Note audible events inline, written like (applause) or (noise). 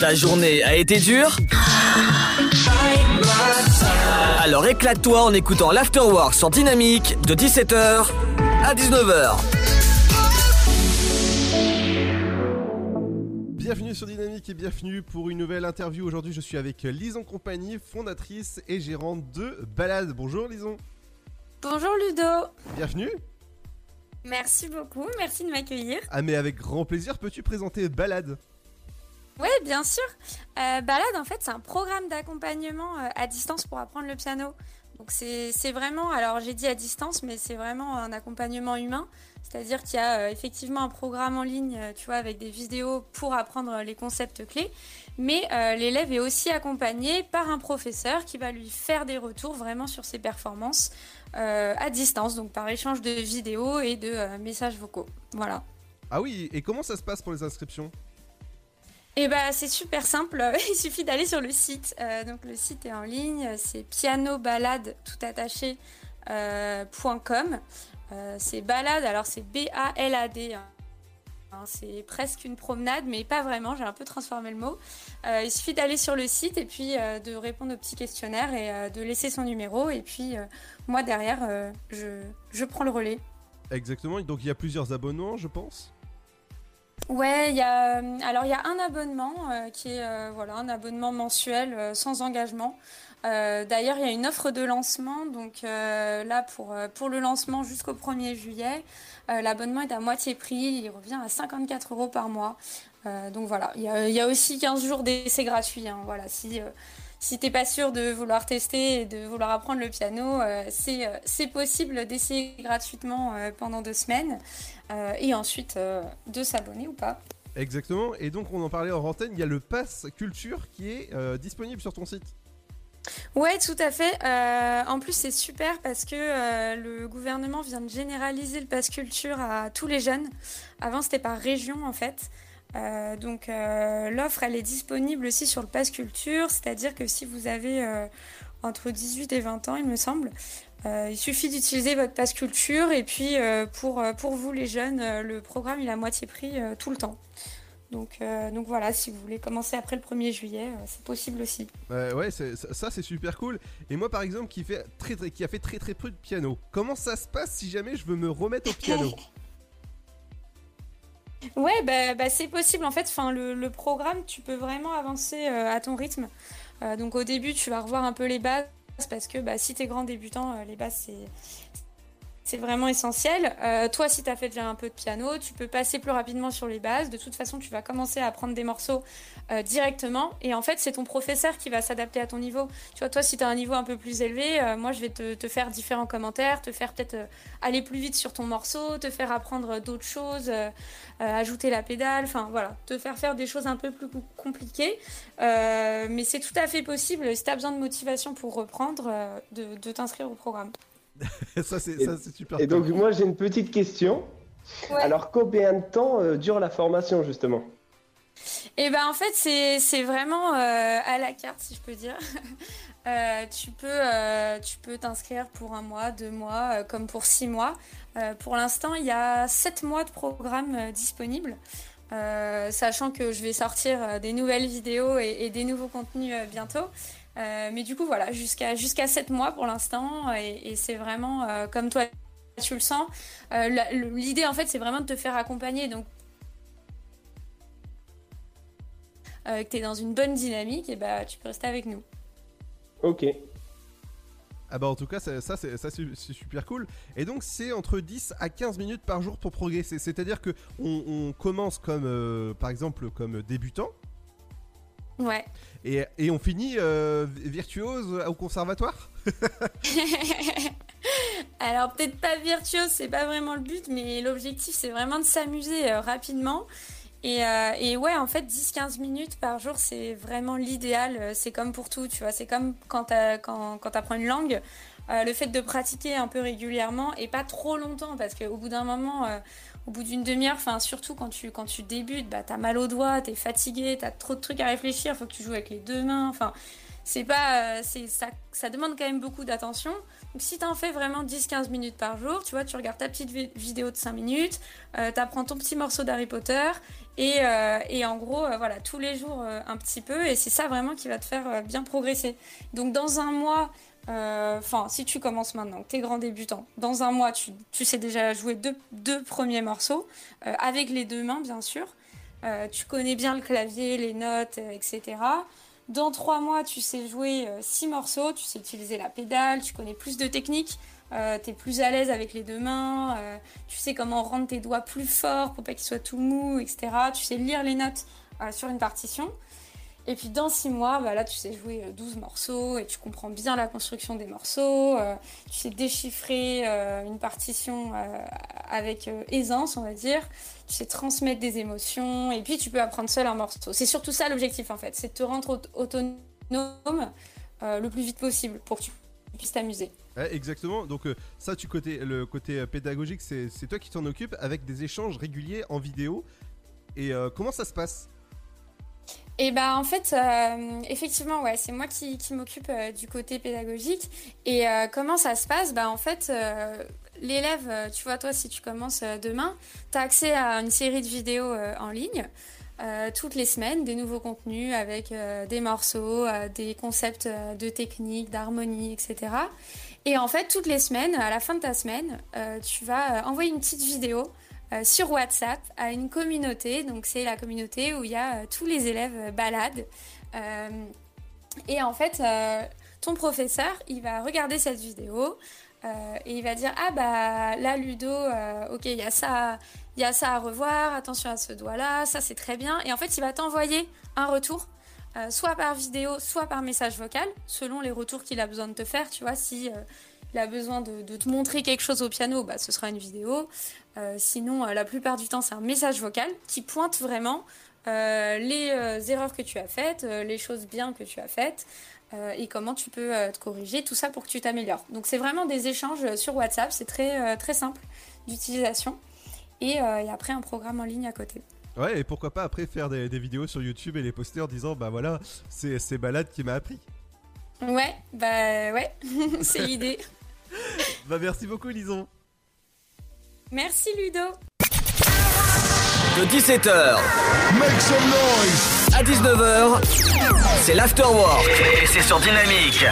Ta journée a été dure Alors éclate-toi en écoutant l'Afterwork sur Dynamique de 17h à 19h. Bienvenue sur Dynamique et bienvenue pour une nouvelle interview. Aujourd'hui, je suis avec Lison Compagnie, fondatrice et gérante de Balade. Bonjour Lison. Bonjour Ludo. Bienvenue. Merci beaucoup, merci de m'accueillir. Ah mais avec grand plaisir, peux-tu présenter Balade? Oui, bien sûr. Euh, Balade, en fait, c'est un programme d'accompagnement euh, à distance pour apprendre le piano. Donc c'est vraiment, alors j'ai dit à distance, mais c'est vraiment un accompagnement humain. C'est-à-dire qu'il y a euh, effectivement un programme en ligne, tu vois, avec des vidéos pour apprendre les concepts clés. Mais l'élève est aussi accompagné par un professeur qui va lui faire des retours vraiment sur ses performances à distance, donc par échange de vidéos et de messages vocaux. Voilà. Ah oui, et comment ça se passe pour les inscriptions? Eh ben, c'est super simple, (laughs) il suffit d'aller sur le site. Euh, donc le site est en ligne, c'est pianobalade tout attaché c'est balade, alors c'est B-A-L-A-D. Hein. Hein, c'est presque une promenade, mais pas vraiment. J'ai un peu transformé le mot. Euh, il suffit d'aller sur le site et puis euh, de répondre au petit questionnaire et euh, de laisser son numéro. Et puis moi derrière, je, prends le relais. Exactement. Donc il y a plusieurs abonnements, je pense. Ouais, a alors il y a un abonnement qui est voilà un abonnement mensuel sans engagement. D'ailleurs, il y a une offre de lancement. Donc là, pour, le lancement jusqu'au 1er juillet, euh, l'abonnement est à moitié prix, il revient à 54 euros par mois. Euh, donc voilà, il y, a, aussi 15 jours d'essai gratuit. Hein. voilà, si euh, si t'es pas sûr de vouloir tester et de vouloir apprendre le piano, c'est possible d'essayer gratuitement pendant deux semaines et ensuite de s'abonner ou pas. Exactement. Et donc on en parlait en antenne, il y a le Pass Culture qui est disponible sur ton site. Ouais, tout à fait. Euh, en plus, c'est super parce que euh, le gouvernement vient de généraliser le pass culture à tous les jeunes. Avant, c'était par région en fait. Euh, donc l'offre, elle est disponible aussi sur le pass culture, c'est-à-dire que si vous avez entre 18 et 20 ans, il me semble, il suffit d'utiliser votre pass culture et puis pour, pour vous les jeunes, le programme il a moitié prix tout le temps. Donc, euh, donc voilà, si vous voulez commencer après le 1er juillet, euh, c'est possible aussi. ouais, ça c'est super cool. Et moi par exemple qui, fait très, très, qui a fait très très peu de piano, comment ça se passe si jamais je veux me remettre au piano? (laughs) Ouais, bah, bah, c'est possible. En fait, enfin, le, programme, tu peux vraiment avancer euh, à ton rythme. donc au début, tu vas revoir un peu les bases parce que bah, si tu es grand débutant, les bases, c'est c'est vraiment essentiel. Euh, toi, si tu as fait déjà un peu de piano, tu peux passer plus rapidement sur les bases. De toute façon, tu vas commencer à apprendre des morceaux euh, directement. Et en fait, c'est ton professeur qui va s'adapter à ton niveau. Tu vois, toi, si tu as un niveau un peu plus élevé, euh, moi, je vais te, faire différents commentaires, te faire peut-être aller plus vite sur ton morceau, te faire apprendre d'autres choses, ajouter la pédale, enfin voilà, te faire faire des choses un peu plus compliquées. mais c'est tout à fait possible, si tu as besoin de motivation pour reprendre, de t'inscrire au programme. (laughs) ça, c'est super. Et donc, moi, j'ai une petite question. Alors, combien de temps euh, dure la formation, justement? Et eh ben en fait c'est vraiment euh, à la carte si je peux dire. (laughs) Euh, tu peux tu peux t'inscrire pour un mois, deux mois, comme pour six mois. pour l'instant il y a sept mois de programme disponible. sachant que je vais sortir des nouvelles vidéos et des nouveaux contenus bientôt. Euh, mais du coup, voilà, jusqu'à jusqu'à 7 mois pour l'instant. Et, c'est vraiment euh, comme toi, tu le sens. Euh, l'idée, en fait, c'est vraiment de te faire accompagner. Donc, que tu es dans une bonne dynamique, et bah, tu peux rester avec nous. Ok. Ah bah en tout cas ça, c'est super cool et donc c'est entre 10 à 15 minutes par jour pour progresser c'est à dire que on, commence comme par exemple comme débutant Ouais. Et, et on finit euh, virtuose au conservatoire? (laughs) Alors peut-être pas virtuose, c'est pas vraiment le but, mais l'objectif c'est vraiment de s'amuser euh, rapidement. Et, euh, et, ouais, en fait, 10-15 minutes par jour, c'est vraiment l'idéal. C'est comme pour tout, tu vois. C'est comme quand tu quand, quand apprends une langue. le fait de pratiquer un peu régulièrement et pas trop longtemps, parce qu'au bout d'un moment, au bout d'une demi-heure, enfin surtout quand tu, quand tu débutes, bah, t'as mal aux doigts, t'es fatigué, t'as trop de trucs à réfléchir, faut que tu joues avec les deux mains, enfin c'est pas, c'est ça, ça demande quand même beaucoup d'attention. Donc si tu en fais vraiment 10-15 minutes par jour, tu vois, tu regardes ta petite vidéo de 5 minutes, euh, tu apprends ton petit morceau d'Harry Potter et, euh, et, en gros, euh, voilà, tous les jours un petit peu et c'est ça vraiment qui va te faire bien progresser. Donc dans un mois, enfin si tu commences maintenant, que tu es grand débutant, dans un mois, tu, tu sais déjà jouer deux, deux premiers morceaux avec les deux mains bien sûr. tu connais bien le clavier, les notes, etc. Dans trois mois, tu sais jouer euh, six morceaux, tu sais utiliser la pédale, tu connais plus de techniques, euh, tu es plus à l'aise avec les deux mains, euh, tu sais comment rendre tes doigts plus forts pour pas qu'ils soient tout mous, etc. Tu sais lire les notes sur une partition. Et puis dans six mois, bah là tu sais jouer 12 morceaux et tu comprends bien la construction des morceaux, tu sais déchiffrer une partition avec aisance, on va dire tu sais transmettre des émotions, et puis tu peux apprendre seul un morceau. C'est surtout ça l'objectif en fait, c'est de te rendre autonome euh, le plus vite possible pour que tu puisses t'amuser. exactement, donc euh, ça, tu côté, le côté euh, pédagogique, c'est toi qui t'en occupes avec des échanges réguliers en vidéo. Et comment ça se passe? Et bah en fait, effectivement, ouais, c'est moi qui, m'occupe du côté pédagogique. Et comment ça se passe? Bah en fait, l'élève, euh, tu vois, toi, si tu commences euh, demain, tu as accès à une série de vidéos euh, en ligne. toutes les semaines, des nouveaux contenus avec des morceaux, des concepts de technique, d'harmonie, etc. Et en fait, toutes les semaines, à la fin de ta semaine, tu vas envoyer une petite vidéo sur WhatsApp à une communauté. Donc, c'est la communauté où il y a tous les élèves balades. et en fait, ton professeur, il va regarder cette vidéo, euh, et il va dire ah bah là Ludo euh, ok il y a ça il y a ça à revoir attention à ce doigt là ça c'est très bien et en fait il va t'envoyer un retour euh, soit par vidéo soit par message vocal selon les retours qu'il a besoin de te faire tu vois si il a besoin de, de, te montrer quelque chose au piano bah ce sera une vidéo sinon la plupart du temps c'est un message vocal qui pointe vraiment les erreurs que tu as faites les choses bien que tu as faites euh, et comment tu peux euh, te corriger, tout ça pour que tu t'améliores. Donc c'est vraiment des échanges sur WhatsApp, c'est très, euh, très simple d'utilisation. Et, après un programme en ligne à côté. Ouais, et pourquoi pas après faire des, vidéos sur YouTube et les poster en disant bah voilà, c'est, c'est Balade qui m'a appris. Ouais, bah ouais, (laughs) c'est l'idée. Bah merci beaucoup Lison. Merci Ludo. De 17h. Make some noise. À 19h. C'est l'afterwork. Et c'est sur Dynamique.